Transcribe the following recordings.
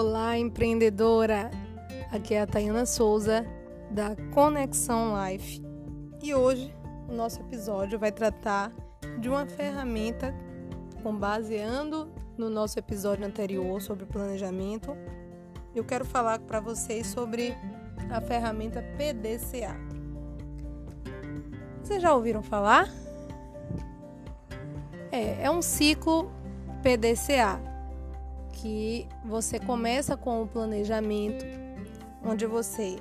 Olá, empreendedora! Aqui é a Tayana Souza da Conexão Life e hoje o nosso episódio vai tratar de uma ferramenta com baseando no nosso episódio anterior sobre planejamento. Eu quero falar para vocês sobre a ferramenta PDCA. Vocês já ouviram falar? É, é um ciclo PDCA que você começa com o planejamento, onde você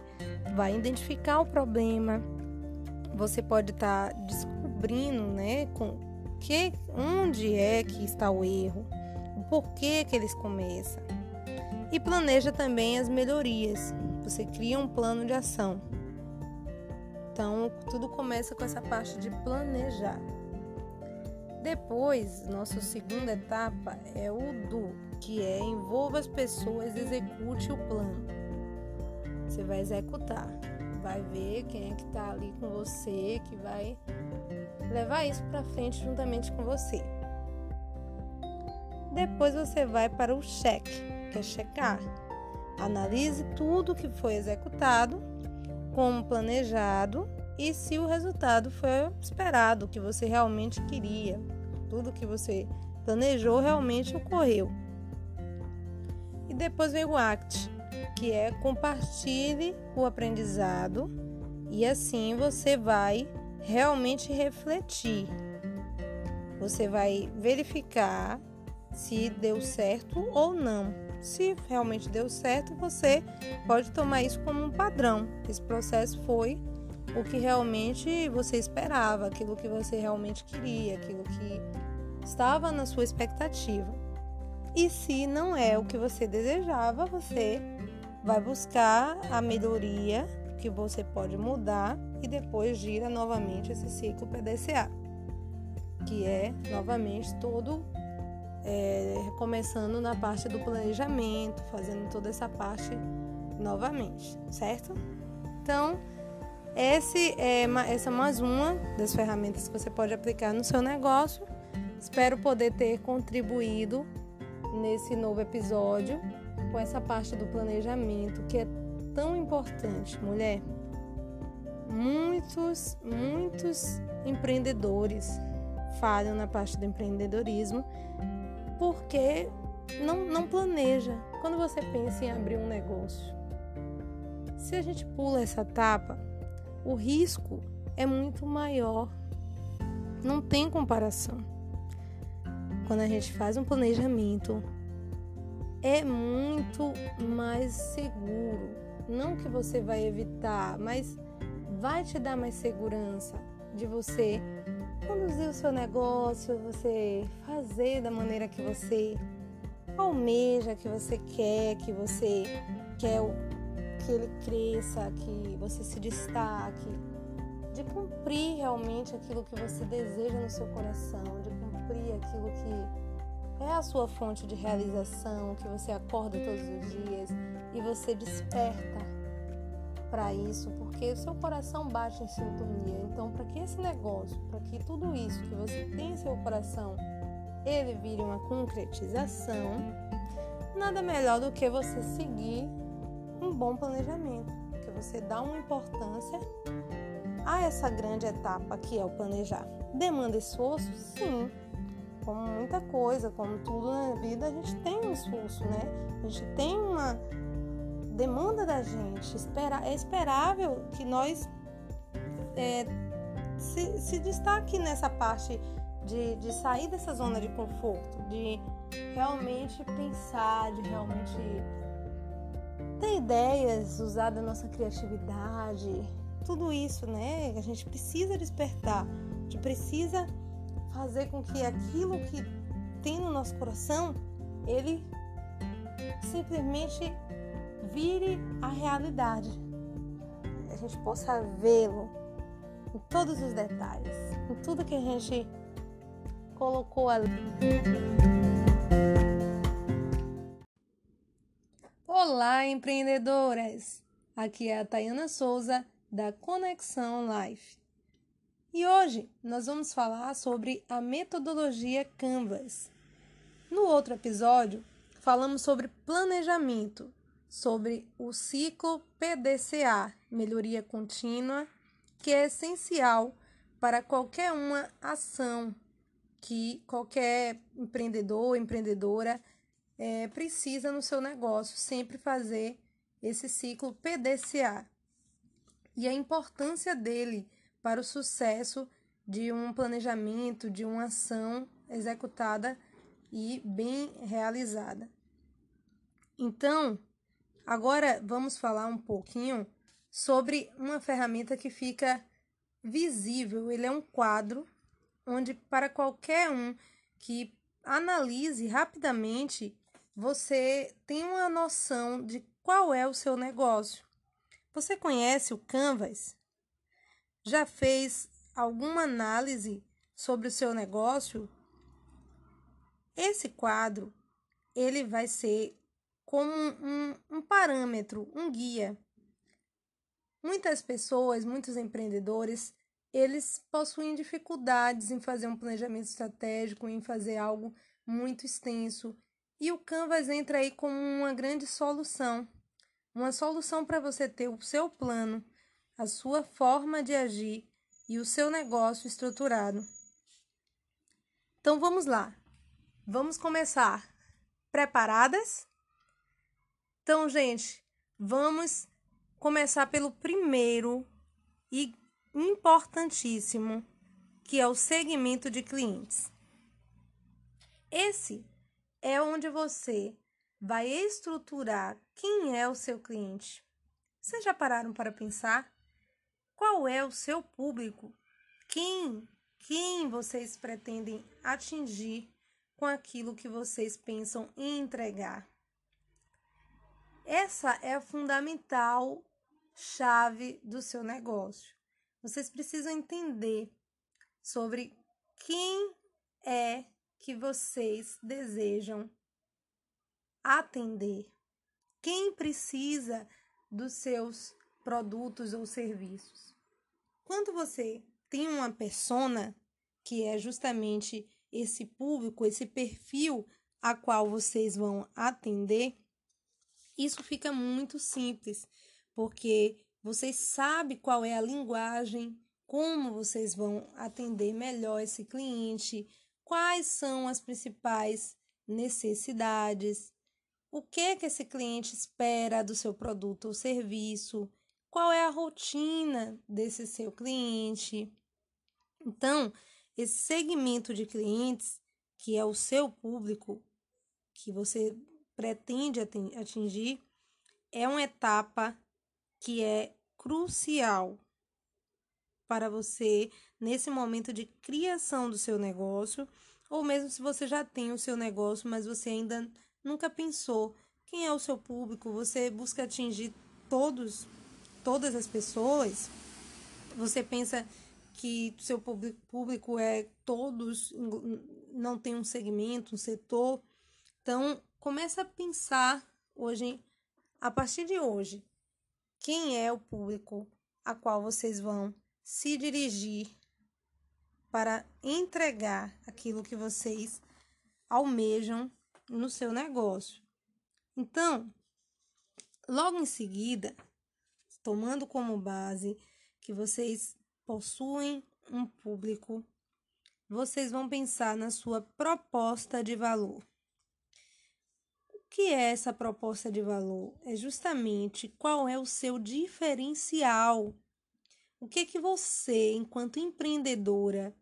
vai identificar o problema, você pode estar tá descobrindo, né, com que onde é que está o erro, o porquê que eles começam. E planeja também as melhorias. Você cria um plano de ação. Então, tudo começa com essa parte de planejar. Depois, nossa segunda etapa é o do, que é envolva as pessoas, execute o plano. Você vai executar, vai ver quem é que está ali com você, que vai levar isso para frente juntamente com você. Depois você vai para o cheque, que é checar. Analise tudo que foi executado, como planejado e se o resultado foi esperado, o que você realmente queria, tudo que você planejou realmente ocorreu. Depois vem o ACT, que é compartilhe o aprendizado e assim você vai realmente refletir. Você vai verificar se deu certo ou não. Se realmente deu certo, você pode tomar isso como um padrão. Esse processo foi o que realmente você esperava, aquilo que você realmente queria, aquilo que estava na sua expectativa. E se não é o que você desejava, você vai buscar a melhoria que você pode mudar e depois gira novamente esse ciclo PDCA, que é novamente todo é, começando na parte do planejamento, fazendo toda essa parte novamente, certo? Então, esse é, essa é mais uma das ferramentas que você pode aplicar no seu negócio. Espero poder ter contribuído nesse novo episódio com essa parte do planejamento que é tão importante, mulher. Muitos, muitos empreendedores falham na parte do empreendedorismo porque não, não planeja. Quando você pensa em abrir um negócio, se a gente pula essa etapa, o risco é muito maior. Não tem comparação. Quando a gente faz um planejamento, é muito mais seguro. Não que você vai evitar, mas vai te dar mais segurança de você conduzir o seu negócio, você fazer da maneira que você almeja, que você quer, que você quer que ele cresça, que você se destaque, de cumprir realmente aquilo que você deseja no seu coração, de cumprir aquilo que é a sua fonte de realização, que você acorda todos os dias e você desperta para isso, porque o seu coração bate em sintonia. Então, para que esse negócio, para que tudo isso que você tem em seu coração, ele vire uma concretização, nada melhor do que você seguir um bom planejamento, que você dá uma importância a essa grande etapa que é o planejar. Demanda esforço? Sim. Como muita coisa, como tudo na vida, a gente tem um esforço, né? A gente tem uma demanda da gente. É esperável que nós é, se, se destaque nessa parte de, de sair dessa zona de conforto, de realmente pensar, de realmente ter ideias, usar da nossa criatividade, tudo isso, né? A gente precisa despertar, gente precisa fazer com que aquilo que tem no nosso coração, ele simplesmente vire a realidade. A gente possa vê-lo em todos os detalhes, em tudo que a gente colocou ali. Olá, empreendedoras! Aqui é a Tayana Souza da Conexão Life. E hoje nós vamos falar sobre a metodologia Canvas. No outro episódio, falamos sobre planejamento, sobre o ciclo PDCA, melhoria contínua, que é essencial para qualquer uma ação que qualquer empreendedor ou empreendedora é, precisa no seu negócio, sempre fazer esse ciclo PDCA. E a importância dele para o sucesso de um planejamento, de uma ação executada e bem realizada. Então, agora vamos falar um pouquinho sobre uma ferramenta que fica visível. Ele é um quadro onde, para qualquer um que analise rapidamente, você tem uma noção de qual é o seu negócio. Você conhece o Canvas? Já fez alguma análise sobre o seu negócio? Esse quadro ele vai ser como um, um parâmetro, um guia. Muitas pessoas, muitos empreendedores, eles possuem dificuldades em fazer um planejamento estratégico, em fazer algo muito extenso. E o Canvas entra aí como uma grande solução. Uma solução para você ter o seu plano, a sua forma de agir e o seu negócio estruturado. Então vamos lá. Vamos começar. Preparadas? Então, gente, vamos começar pelo primeiro e importantíssimo, que é o segmento de clientes. Esse é onde você vai estruturar quem é o seu cliente. Vocês já pararam para pensar qual é o seu público? Quem, quem vocês pretendem atingir com aquilo que vocês pensam em entregar? Essa é a fundamental chave do seu negócio. Vocês precisam entender sobre quem é que vocês desejam atender. Quem precisa dos seus produtos ou serviços? Quando você tem uma persona, que é justamente esse público, esse perfil a qual vocês vão atender, isso fica muito simples, porque vocês sabem qual é a linguagem, como vocês vão atender melhor esse cliente, quais são as principais necessidades, o que que esse cliente espera do seu produto ou serviço, qual é a rotina desse seu cliente. Então, esse segmento de clientes, que é o seu público, que você pretende atingir, é uma etapa que é crucial para você nesse momento de criação do seu negócio, ou mesmo se você já tem o seu negócio, mas você ainda nunca pensou quem é o seu público, você busca atingir todos, todas as pessoas, você pensa que seu público é todos, não tem um segmento, um setor. Então, começa a pensar hoje, a partir de hoje, quem é o público a qual vocês vão se dirigir para entregar aquilo que vocês almejam no seu negócio. Então, logo em seguida, tomando como base que vocês possuem um público, vocês vão pensar na sua proposta de valor que é essa proposta de valor? É justamente qual é o seu diferencial. O que que você, enquanto empreendedora,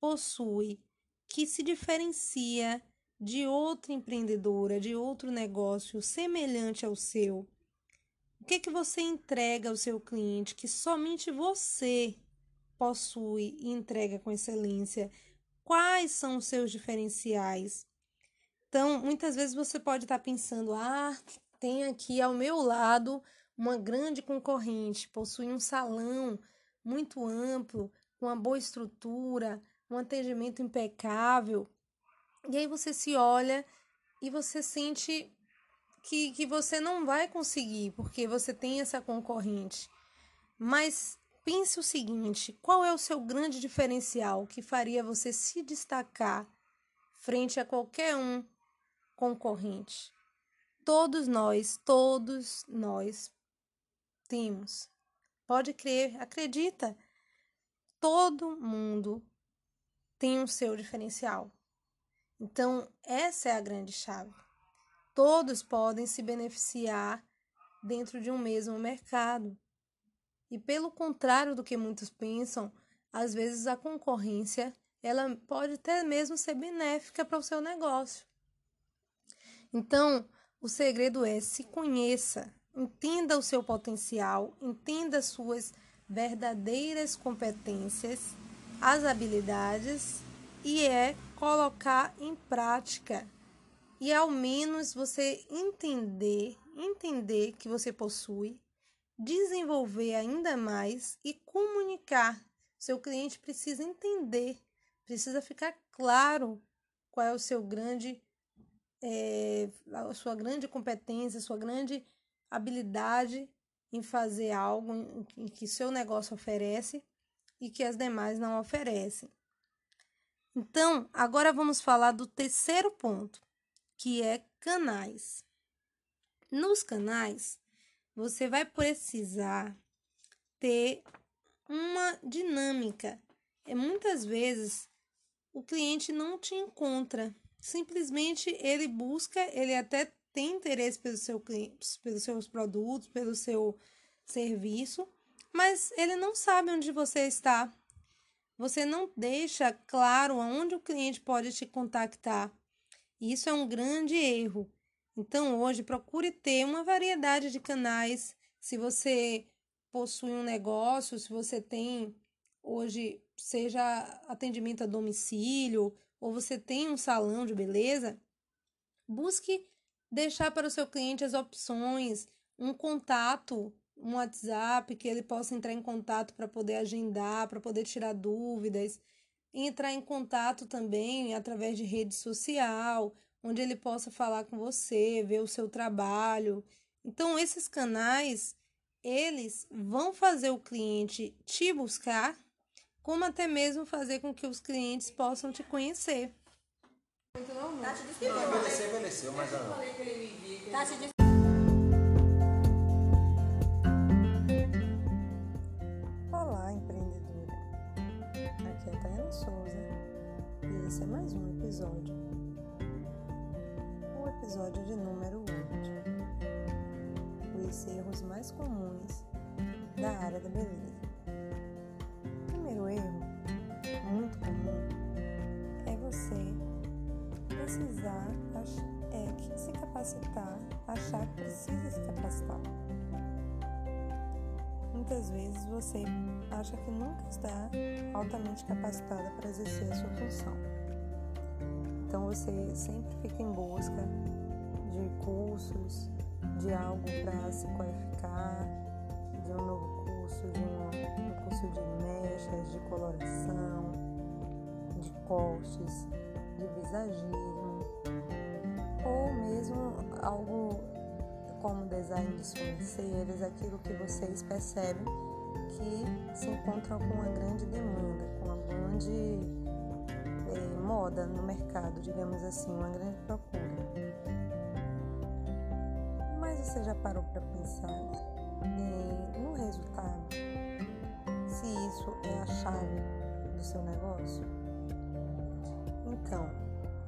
possui que se diferencia de outra empreendedora, de outro negócio semelhante ao seu? O que que você entrega ao seu cliente que somente você possui e entrega com excelência? Quais são os seus diferenciais? Então, muitas vezes você pode estar pensando: ah, tem aqui ao meu lado uma grande concorrente, possui um salão muito amplo, com uma boa estrutura, um atendimento impecável. E aí você se olha e você sente que, que você não vai conseguir, porque você tem essa concorrente. Mas pense o seguinte: qual é o seu grande diferencial que faria você se destacar frente a qualquer um concorrente. Todos nós, todos nós temos. Pode crer, acredita. Todo mundo tem o seu diferencial. Então, essa é a grande chave. Todos podem se beneficiar dentro de um mesmo mercado. E pelo contrário do que muitos pensam, às vezes a concorrência ela pode até mesmo ser benéfica para o seu negócio. Então, o segredo é se conheça, entenda o seu potencial, entenda suas verdadeiras competências, as habilidades e é colocar em prática. E ao menos você entender, entender que você possui, desenvolver ainda mais e comunicar. Seu cliente precisa entender, precisa ficar claro qual é o seu grande é, a sua grande competência, a sua grande habilidade em fazer algo em que seu negócio oferece e que as demais não oferecem. Então, agora vamos falar do terceiro ponto, que é canais. Nos canais, você vai precisar ter uma dinâmica. É muitas vezes o cliente não te encontra simplesmente ele busca, ele até tem interesse pelo seu, pelos seus produtos, pelo seu serviço, mas ele não sabe onde você está. Você não deixa claro aonde o cliente pode te contactar. Isso é um grande erro. Então, hoje, procure ter uma variedade de canais. Se você possui um negócio, se você tem hoje, seja atendimento a domicílio ou você tem um salão de beleza, busque deixar para o seu cliente as opções, um contato, um WhatsApp que ele possa entrar em contato para poder agendar, para poder tirar dúvidas, entrar em contato também através de rede social, onde ele possa falar com você, ver o seu trabalho. Então, esses canais, eles vão fazer o cliente te buscar como até mesmo fazer com que os clientes possam te conhecer. Muito normal. Tati disse que não, envelheceu, envelheceu, mas não. Tati disse... episódio de número 8. Os erros mais comuns da área da beleza primeiro erro, muito comum, é você precisar é, se capacitar, achar que precisa se capacitar. Muitas vezes você acha que nunca está altamente capacitada para exercer a sua função. Então você sempre fica em busca de cursos, de algo para se qualificar, de um novo curso, de um, um curso de mechas, de coloração, de cortes, de visagismo, ou mesmo algo como design de sobrancelhas, aquilo que vocês percebem que se encontram com uma grande demanda, com uma grande eh, moda no mercado, digamos assim, uma grande procura. Você já parou para pensar no resultado, se isso é a chave do seu negócio. Então,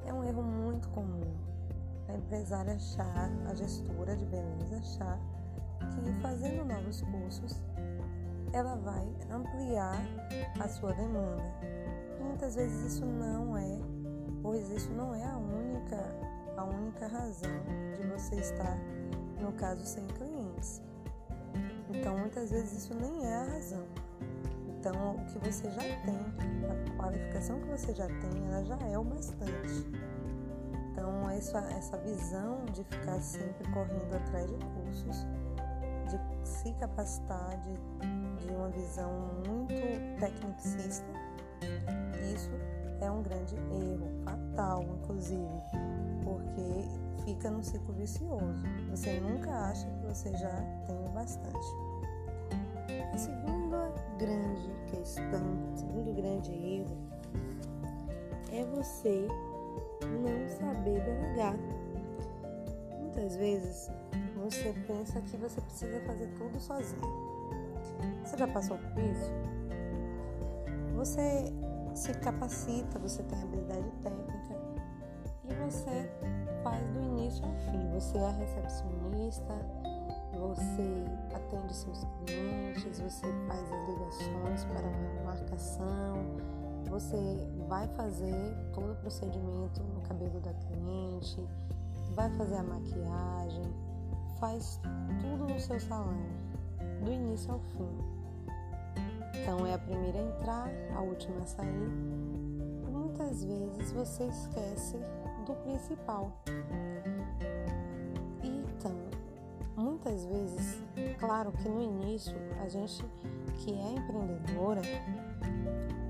é um erro muito comum a empresária achar, a gestora de beleza achar que fazendo novos cursos ela vai ampliar a sua demanda. Muitas vezes isso não é, pois isso não é a única, a única razão de você estar, no caso, sem clientes. Então, muitas vezes isso nem é a razão. Então, o que você já tem, a qualificação que você já tem, ela já é o bastante. Então, essa, essa visão de ficar sempre correndo atrás de cursos, de se capacitar, de, de uma visão muito tecnicista, isso é um grande erro, fatal, inclusive, porque fica num ciclo vicioso. Você nunca acha que você já tem o bastante. A segunda grande questão, o segundo grande erro é você não saber delegar. muitas vezes você pensa que você precisa fazer tudo sozinho. Você já passou por isso? Você se capacita, você tem habilidade técnica e você faz do início ao fim. Você é recepcionista, você atende seus clientes, você faz as ligações para a marcação, você vai fazer todo o procedimento no cabelo da cliente, vai fazer a maquiagem, faz tudo no seu salão, do início ao fim. Então é a primeira a entrar, a última a sair. Muitas vezes você esquece do principal. Então, muitas vezes, claro que no início a gente que é empreendedora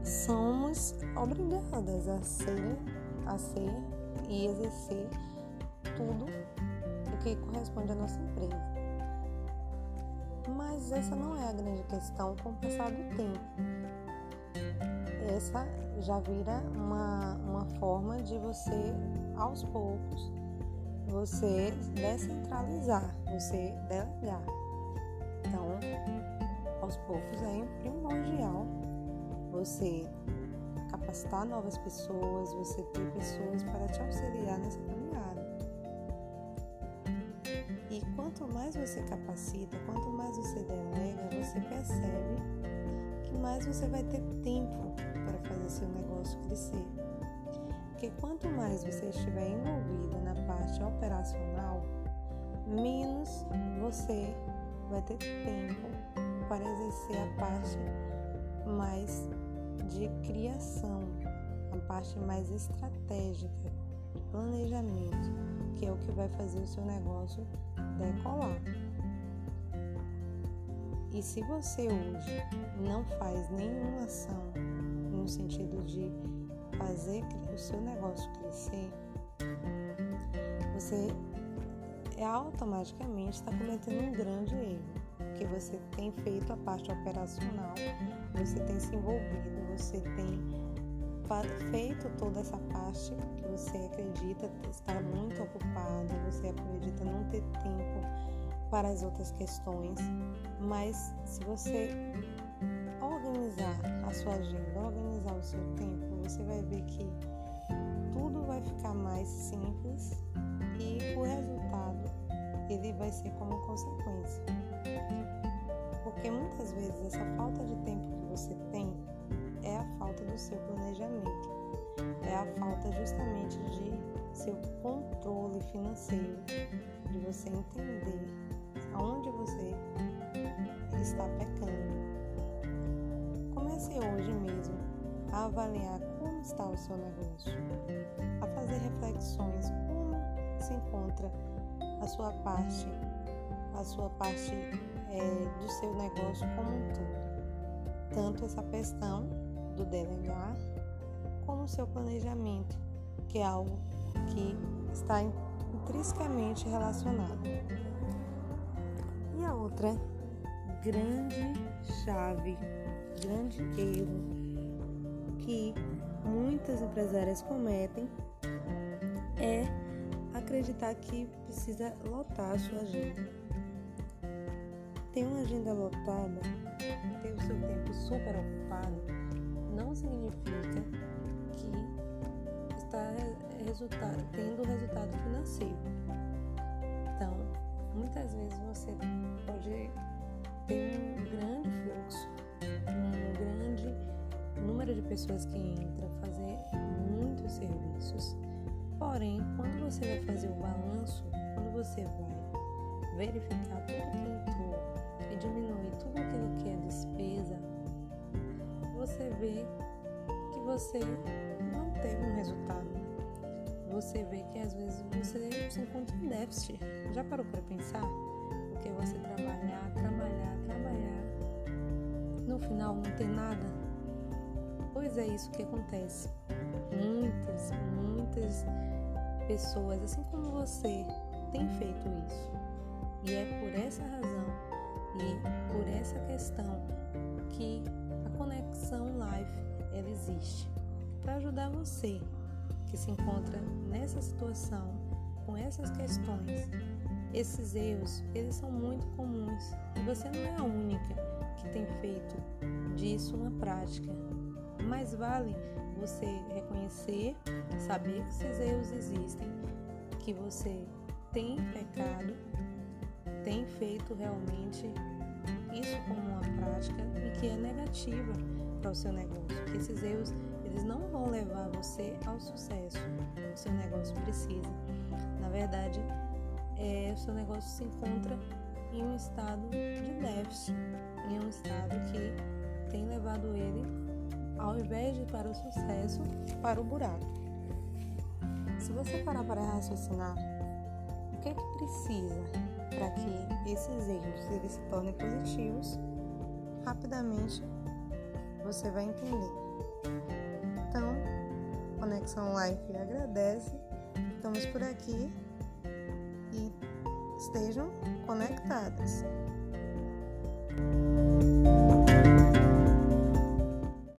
somos obrigadas a ser, a ser e exercer tudo o que corresponde à nossa empresa. Mas essa não é a grande questão com o passar do tempo. Essa já vira uma, uma forma de você, aos poucos, você descentralizar, você delegar. Então, aos poucos é primordial você capacitar novas pessoas, você ter pessoas para te auxiliar nessa caminhada. E quanto mais você capacita, quanto mais você delega, você percebe que mais você vai ter tempo para fazer seu negócio crescer. Porque quanto mais você estiver envolvida na parte operacional, menos você vai ter tempo para exercer a parte mais de criação, a parte mais estratégica, de planejamento, que é o que vai fazer o seu negócio decolar. E se você hoje não faz nenhuma ação no sentido de fazer o seu negócio crescer, você é automaticamente está cometendo um grande erro, porque você tem feito a parte operacional, você tem se envolvido, você tem feito toda essa parte que você acredita estar muito ocupada, você acredita não ter tempo para as outras questões, mas se você organizar a sua agenda, organizar o seu tempo, você vai ver que tudo vai ficar mais simples e o resultado ele vai ser como consequência. Porque muitas vezes essa falta de tempo que você tem é a falta do seu planejamento, é a falta justamente de seu controle financeiro, de você entender aonde você está pecando. Comece hoje mesmo a avaliar está o seu negócio, a fazer reflexões como se encontra a sua parte, a sua parte é, do seu negócio como um todo. Tanto essa questão do delegar, como o seu planejamento, que é algo que está intrinsecamente relacionado. E a outra grande chave, grande erro que muitas empresárias cometem é acreditar que precisa lotar a sua agenda. Ter uma agenda lotada, ter o seu tempo super ocupado, não significa que está tendo resultado financeiro. Então, muitas vezes você pode ter um grande fluxo, um grande número de pessoas que entram, fazer muitos serviços. Porém, quando você vai fazer o balanço, quando você vai verificar tudo que entrou e diminuir tudo aquilo que é despesa, você vê que você não teve um resultado. Você vê que às vezes você se encontra em déficit. Já parou para pensar? Porque você trabalhar, trabalhar, trabalhar, no final não tem nada? Pois é isso que acontece. Muitas, muitas pessoas, assim como você, têm feito isso. E é por essa razão e por essa questão que Conexão Life ela existe para ajudar você que se encontra nessa situação com essas questões, esses erros, eles são muito comuns e você não é a única que tem feito disso uma prática. Mais vale você reconhecer, saber que esses erros existem, que você tem pecado, tem feito realmente isso como uma prática e que é negativa para o seu negócio, que esses erros eles não vão levar você ao sucesso o seu negócio precisa. Na verdade, é, o seu negócio se encontra em um estado de déficit, em um estado que tem levado ele, ao invés de para o sucesso, para o buraco. Se você parar para raciocinar, o que é que precisa para que esses erros eles se tornem positivos? Rapidamente você vai entender. Então, Conexão Life agradece. Estamos por aqui e estejam conectadas.